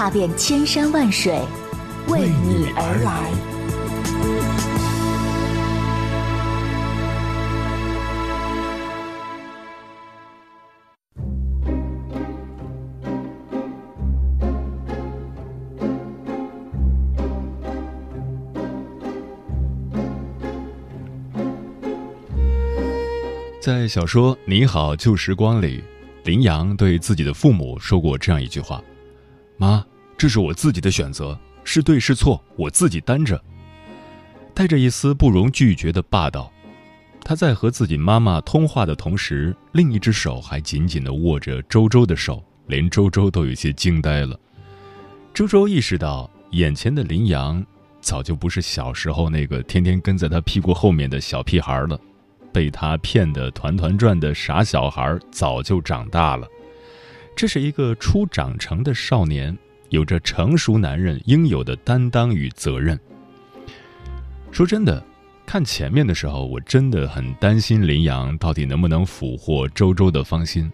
踏遍千山万水，为你而来。在小说《你好旧时光》里，林阳对自己的父母说过这样一句话：“妈，这是我自己的选择，是对是错，我自己担着。”带着一丝不容拒绝的霸道。他在和自己妈妈通话的同时，另一只手还紧紧地握着周周的手，连周周都有些惊呆了。周周意识到，眼前的林阳早就不是小时候那个天天跟在他屁股后面的小屁孩了。被他骗得团团转的傻小孩早就长大了，这是一个初长成的少年，有着成熟男人应有的担当与责任。说真的，看前面的时候，我真的很担心林阳到底能不能俘获周周的芳心。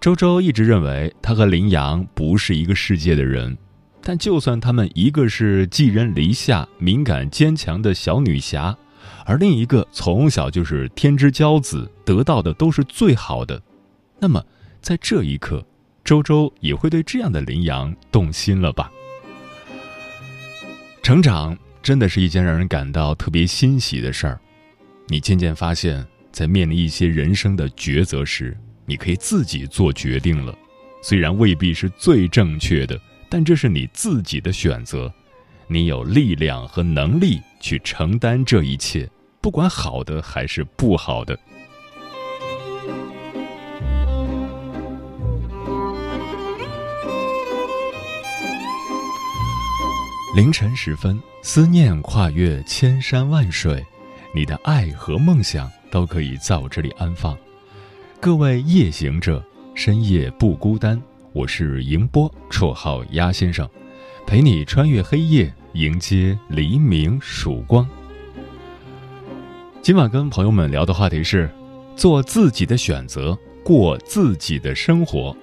周周一直认为他和林阳不是一个世界的人，但就算他们一个是寄人篱下、敏感坚强的小女侠。而另一个从小就是天之骄子，得到的都是最好的。那么，在这一刻，周周也会对这样的林阳动心了吧？成长真的是一件让人感到特别欣喜的事儿。你渐渐发现，在面临一些人生的抉择时，你可以自己做决定了。虽然未必是最正确的，但这是你自己的选择。你有力量和能力去承担这一切。不管好的还是不好的。凌晨时分，思念跨越千山万水，你的爱和梦想都可以在我这里安放。各位夜行者，深夜不孤单。我是迎波，绰号鸭先生，陪你穿越黑夜，迎接黎明曙光。今晚跟朋友们聊的话题是：做自己的选择，过自己的生活。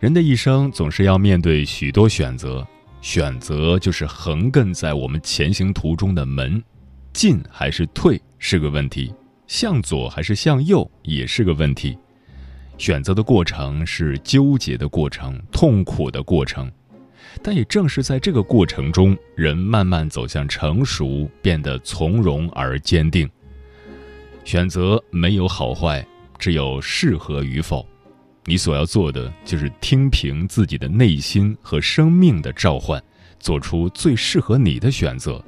人的一生总是要面对许多选择，选择就是横亘在我们前行途中的门，进还是退是个问题，向左还是向右也是个问题。选择的过程是纠结的过程，痛苦的过程。但也正是在这个过程中，人慢慢走向成熟，变得从容而坚定。选择没有好坏，只有适合与否。你所要做的就是听凭自己的内心和生命的召唤，做出最适合你的选择。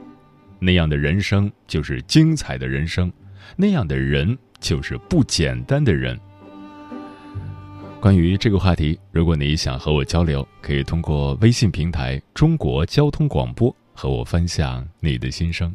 那样的人生就是精彩的人生，那样的人就是不简单的人。关于这个话题，如果你想和我交流，可以通过微信平台“中国交通广播”和我分享你的心声。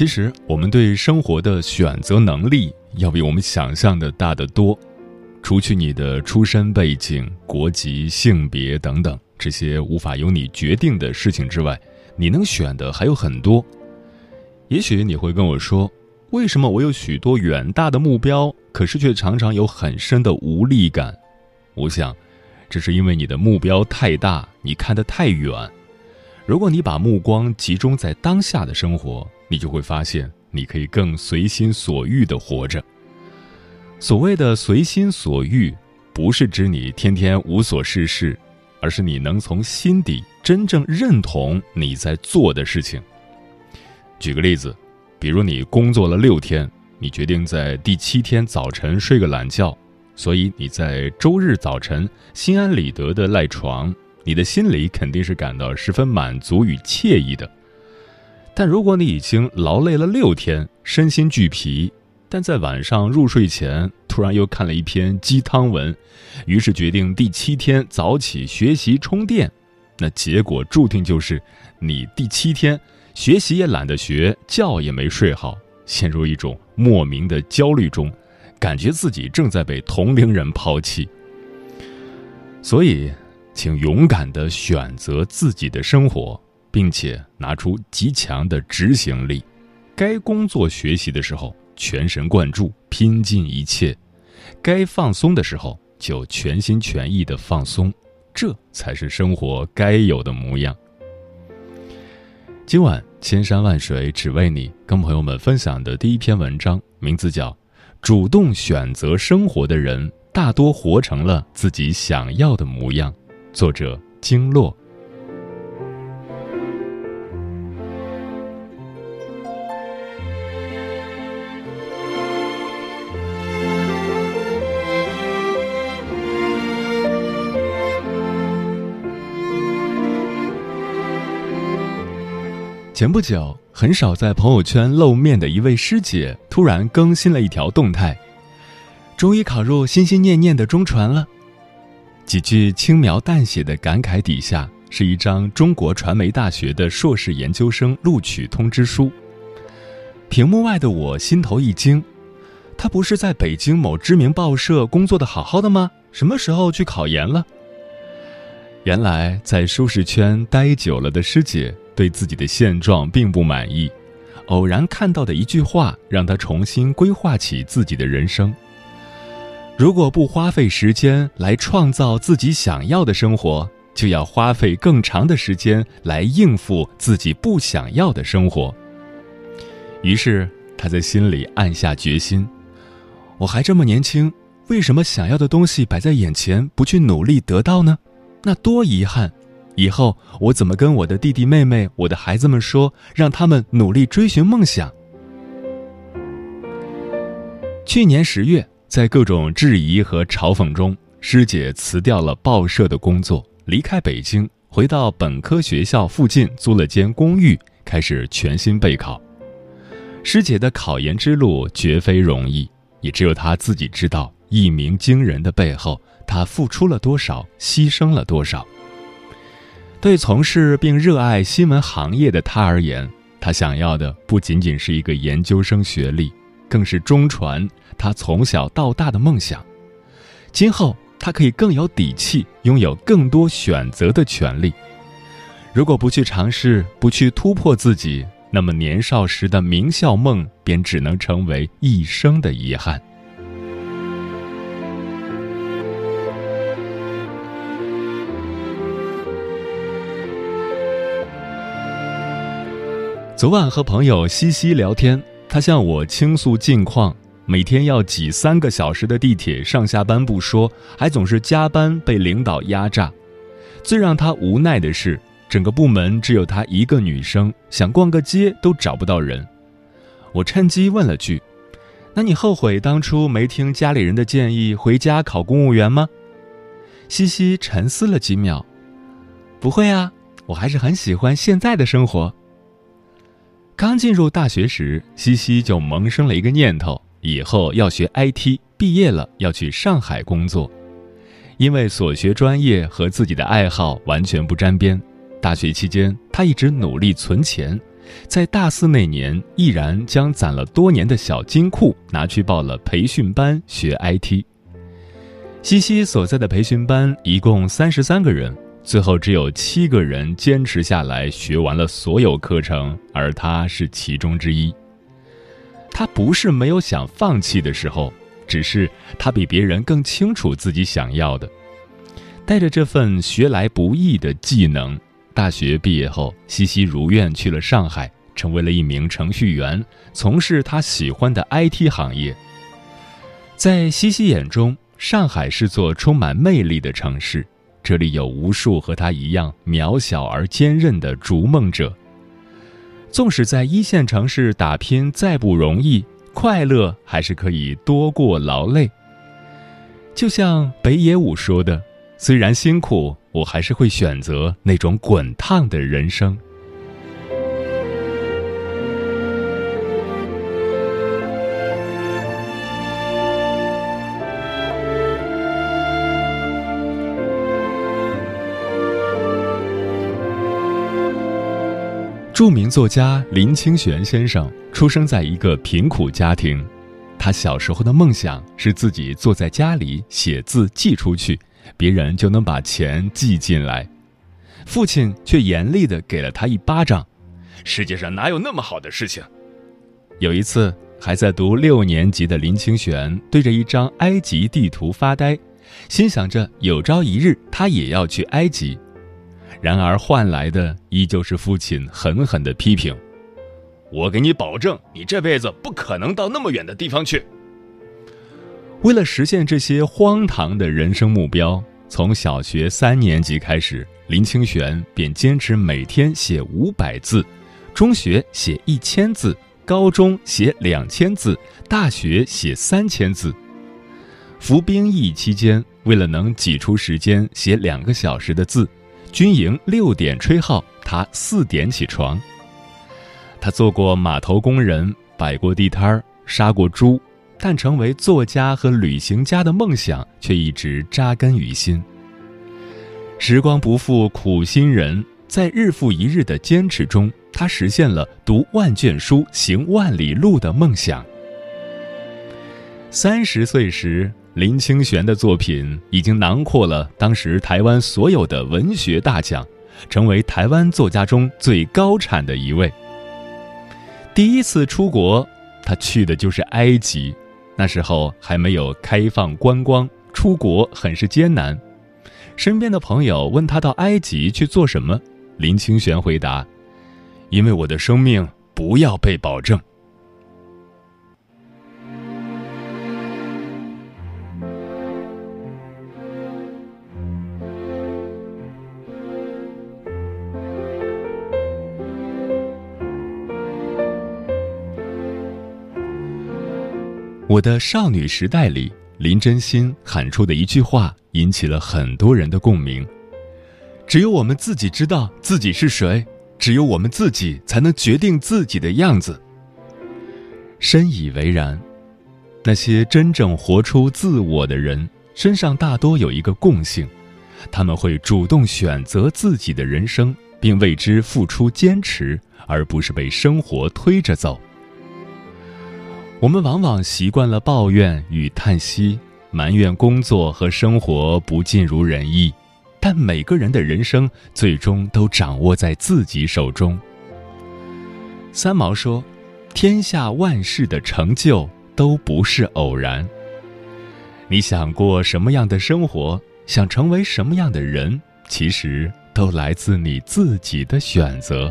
其实，我们对生活的选择能力要比我们想象的大得多。除去你的出身背景、国籍、性别等等这些无法由你决定的事情之外，你能选的还有很多。也许你会跟我说：“为什么我有许多远大的目标，可是却常常有很深的无力感？”我想，这是因为你的目标太大，你看得太远。如果你把目光集中在当下的生活，你就会发现，你可以更随心所欲的活着。所谓的随心所欲，不是指你天天无所事事，而是你能从心底真正认同你在做的事情。举个例子，比如你工作了六天，你决定在第七天早晨睡个懒觉，所以你在周日早晨心安理得的赖床，你的心里肯定是感到十分满足与惬意的。但如果你已经劳累了六天，身心俱疲，但在晚上入睡前突然又看了一篇鸡汤文，于是决定第七天早起学习充电，那结果注定就是你第七天学习也懒得学，觉也没睡好，陷入一种莫名的焦虑中，感觉自己正在被同龄人抛弃。所以，请勇敢地选择自己的生活。并且拿出极强的执行力，该工作学习的时候全神贯注，拼尽一切；该放松的时候就全心全意的放松，这才是生活该有的模样。今晚千山万水只为你，跟朋友们分享的第一篇文章，名字叫《主动选择生活的人，大多活成了自己想要的模样。作者：经络。前不久，很少在朋友圈露面的一位师姐突然更新了一条动态：“终于考入心心念念的中传了。”几句轻描淡写的感慨底下，是一张中国传媒大学的硕士研究生录取通知书。屏幕外的我心头一惊，他不是在北京某知名报社工作的好好的吗？什么时候去考研了？原来在舒适圈待久了的师姐。对自己的现状并不满意，偶然看到的一句话让他重新规划起自己的人生。如果不花费时间来创造自己想要的生活，就要花费更长的时间来应付自己不想要的生活。于是他在心里暗下决心：我还这么年轻，为什么想要的东西摆在眼前不去努力得到呢？那多遗憾！以后我怎么跟我的弟弟妹妹、我的孩子们说，让他们努力追寻梦想？去年十月，在各种质疑和嘲讽中，师姐辞掉了报社的工作，离开北京，回到本科学校附近租了间公寓，开始全新备考。师姐的考研之路绝非容易，也只有她自己知道，一鸣惊人的背后，她付出了多少，牺牲了多少。对从事并热爱新闻行业的他而言，他想要的不仅仅是一个研究生学历，更是中传他从小到大的梦想。今后他可以更有底气，拥有更多选择的权利。如果不去尝试，不去突破自己，那么年少时的名校梦便只能成为一生的遗憾。昨晚和朋友西西聊天，他向我倾诉近况：每天要挤三个小时的地铁上下班不说，还总是加班被领导压榨。最让他无奈的是，整个部门只有他一个女生，想逛个街都找不到人。我趁机问了句：“那你后悔当初没听家里人的建议回家考公务员吗？”西西沉思了几秒：“不会啊，我还是很喜欢现在的生活。”刚进入大学时，西西就萌生了一个念头：以后要学 IT，毕业了要去上海工作。因为所学专业和自己的爱好完全不沾边，大学期间他一直努力存钱，在大四那年，毅然将攒了多年的小金库拿去报了培训班学 IT。西西所在的培训班一共三十三个人。最后只有七个人坚持下来，学完了所有课程，而他是其中之一。他不是没有想放弃的时候，只是他比别人更清楚自己想要的。带着这份学来不易的技能，大学毕业后，西西如愿去了上海，成为了一名程序员，从事他喜欢的 IT 行业。在西西眼中，上海是座充满魅力的城市。这里有无数和他一样渺小而坚韧的逐梦者。纵使在一线城市打拼再不容易，快乐还是可以多过劳累。就像北野武说的：“虽然辛苦，我还是会选择那种滚烫的人生。”著名作家林清玄先生出生在一个贫苦家庭，他小时候的梦想是自己坐在家里写字寄出去，别人就能把钱寄进来。父亲却严厉地给了他一巴掌：“世界上哪有那么好的事情？”有一次，还在读六年级的林清玄对着一张埃及地图发呆，心想着有朝一日他也要去埃及。然而换来的依旧是父亲狠狠的批评：“我给你保证，你这辈子不可能到那么远的地方去。”为了实现这些荒唐的人生目标，从小学三年级开始，林清玄便坚持每天写五百字，中学写一千字，高中写两千字，大学写三千字。服兵役期间，为了能挤出时间写两个小时的字，军营六点吹号，他四点起床。他做过码头工人，摆过地摊儿，杀过猪，但成为作家和旅行家的梦想却一直扎根于心。时光不负苦心人，在日复一日的坚持中，他实现了读万卷书、行万里路的梦想。三十岁时。林清玄的作品已经囊括了当时台湾所有的文学大奖，成为台湾作家中最高产的一位。第一次出国，他去的就是埃及，那时候还没有开放观光，出国很是艰难。身边的朋友问他到埃及去做什么，林清玄回答：“因为我的生命不要被保证。”我的少女时代里，林真心喊出的一句话引起了很多人的共鸣：只有我们自己知道自己是谁，只有我们自己才能决定自己的样子。深以为然。那些真正活出自我的人，身上大多有一个共性：他们会主动选择自己的人生，并为之付出坚持，而不是被生活推着走。我们往往习惯了抱怨与叹息，埋怨工作和生活不尽如人意，但每个人的人生最终都掌握在自己手中。三毛说：“天下万事的成就都不是偶然。你想过什么样的生活，想成为什么样的人，其实都来自你自己的选择。”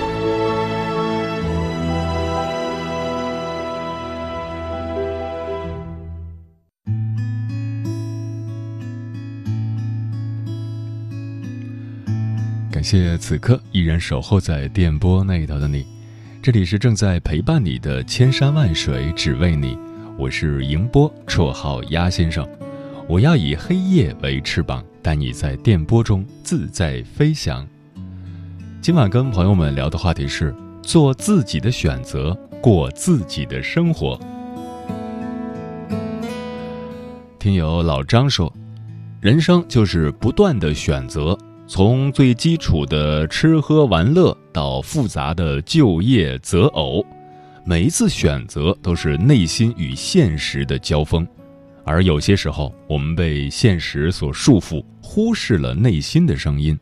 谢此刻依然守候在电波那一头的你，这里是正在陪伴你的千山万水只为你，我是迎波，绰号鸭先生。我要以黑夜为翅膀，带你在电波中自在飞翔。今晚跟朋友们聊的话题是：做自己的选择，过自己的生活。听友老张说，人生就是不断的选择。从最基础的吃喝玩乐到复杂的就业择偶，每一次选择都是内心与现实的交锋，而有些时候我们被现实所束缚，忽视了内心的声音。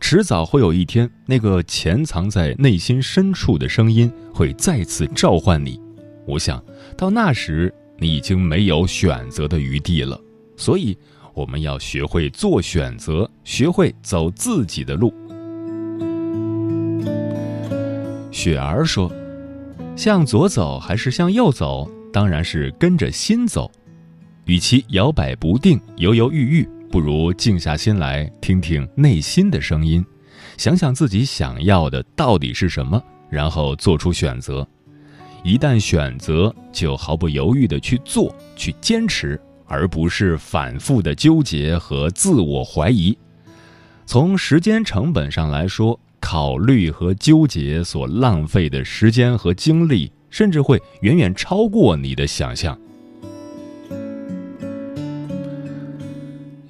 迟早会有一天，那个潜藏在内心深处的声音会再次召唤你。我想到那时，你已经没有选择的余地了，所以。我们要学会做选择，学会走自己的路。雪儿说：“向左走还是向右走？当然是跟着心走。与其摇摆不定、犹犹豫豫，不如静下心来听听内心的声音，想想自己想要的到底是什么，然后做出选择。一旦选择，就毫不犹豫的去做，去坚持。”而不是反复的纠结和自我怀疑。从时间成本上来说，考虑和纠结所浪费的时间和精力，甚至会远远超过你的想象。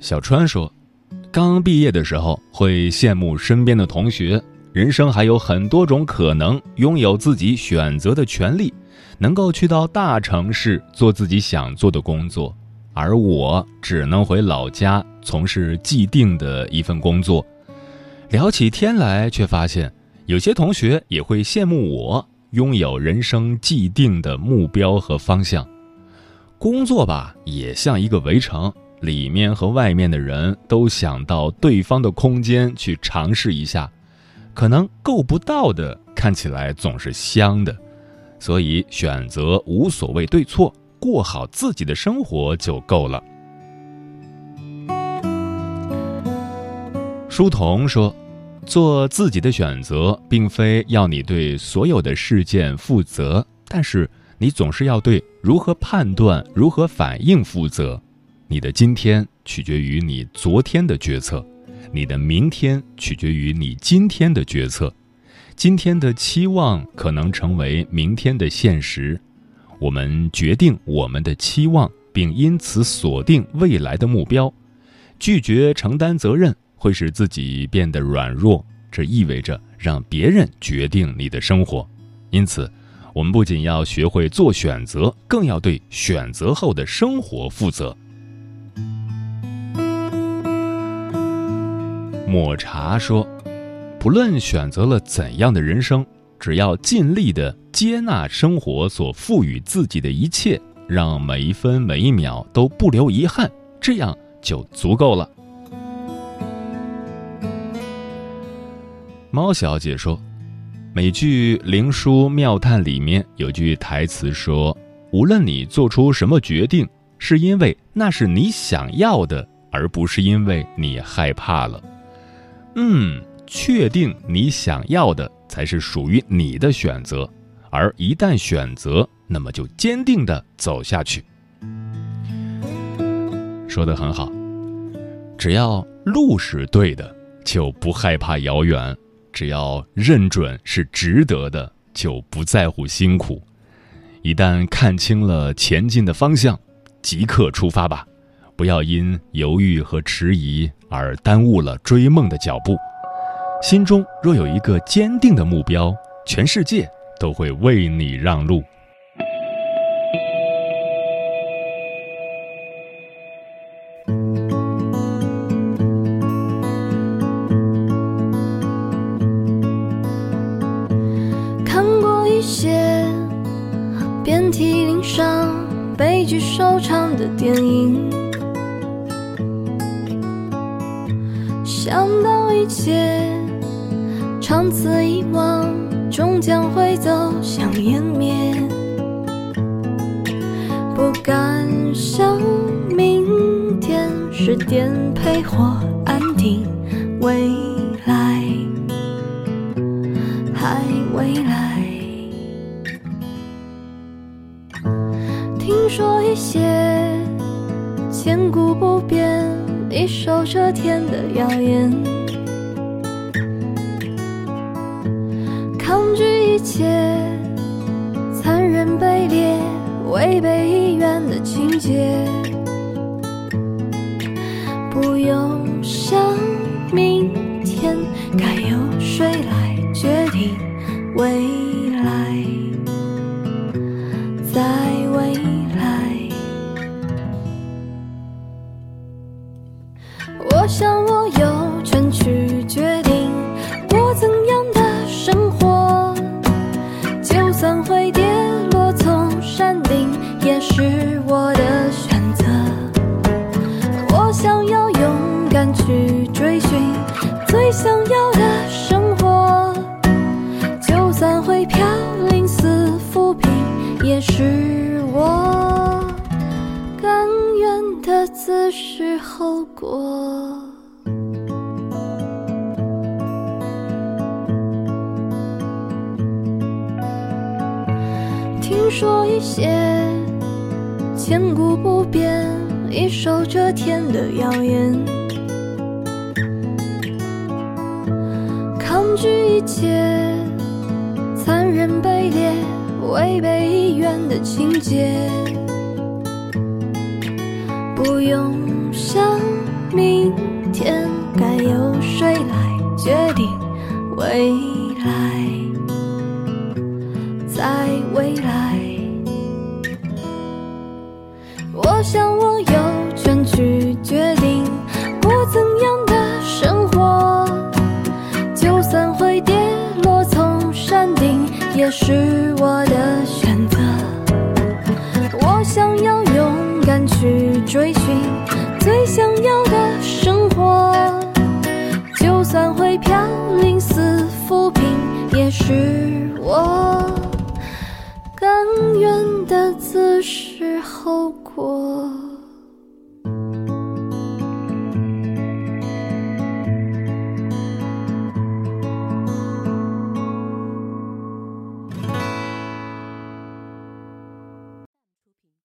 小川说：“刚毕业的时候会羡慕身边的同学，人生还有很多种可能，拥有自己选择的权利，能够去到大城市做自己想做的工作，而我只能回老家从事既定的一份工作。聊起天来，却发现有些同学也会羡慕我拥有人生既定的目标和方向。工作吧，也像一个围城。”里面和外面的人都想到对方的空间去尝试一下，可能够不到的，看起来总是香的，所以选择无所谓对错，过好自己的生活就够了。书童说：“做自己的选择，并非要你对所有的事件负责，但是你总是要对如何判断、如何反应负责。”你的今天取决于你昨天的决策，你的明天取决于你今天的决策。今天的期望可能成为明天的现实。我们决定我们的期望，并因此锁定未来的目标。拒绝承担责任会使自己变得软弱，这意味着让别人决定你的生活。因此，我们不仅要学会做选择，更要对选择后的生活负责。抹茶说：“不论选择了怎样的人生，只要尽力的接纳生活所赋予自己的一切，让每一分每一秒都不留遗憾，这样就足够了。”猫小姐说：“美剧《灵书妙探》里面有句台词说：‘无论你做出什么决定，是因为那是你想要的，而不是因为你害怕了。’”嗯，确定你想要的才是属于你的选择，而一旦选择，那么就坚定的走下去。说的很好，只要路是对的，就不害怕遥远；只要认准是值得的，就不在乎辛苦。一旦看清了前进的方向，即刻出发吧。不要因犹豫和迟疑而耽误了追梦的脚步。心中若有一个坚定的目标，全世界都会为你让路。听说一些千古不变。一手遮天的谣言，抗拒一切残忍卑劣、违背意愿的情节，不用想明天该由谁来决定去追寻最想要的生活就算会飘零似浮萍也是我甘愿的自食后果。听说一些千古不变一手遮天的谣言。一切残忍卑劣违背意愿的情节。不用想，明天该由谁来决定。唯一。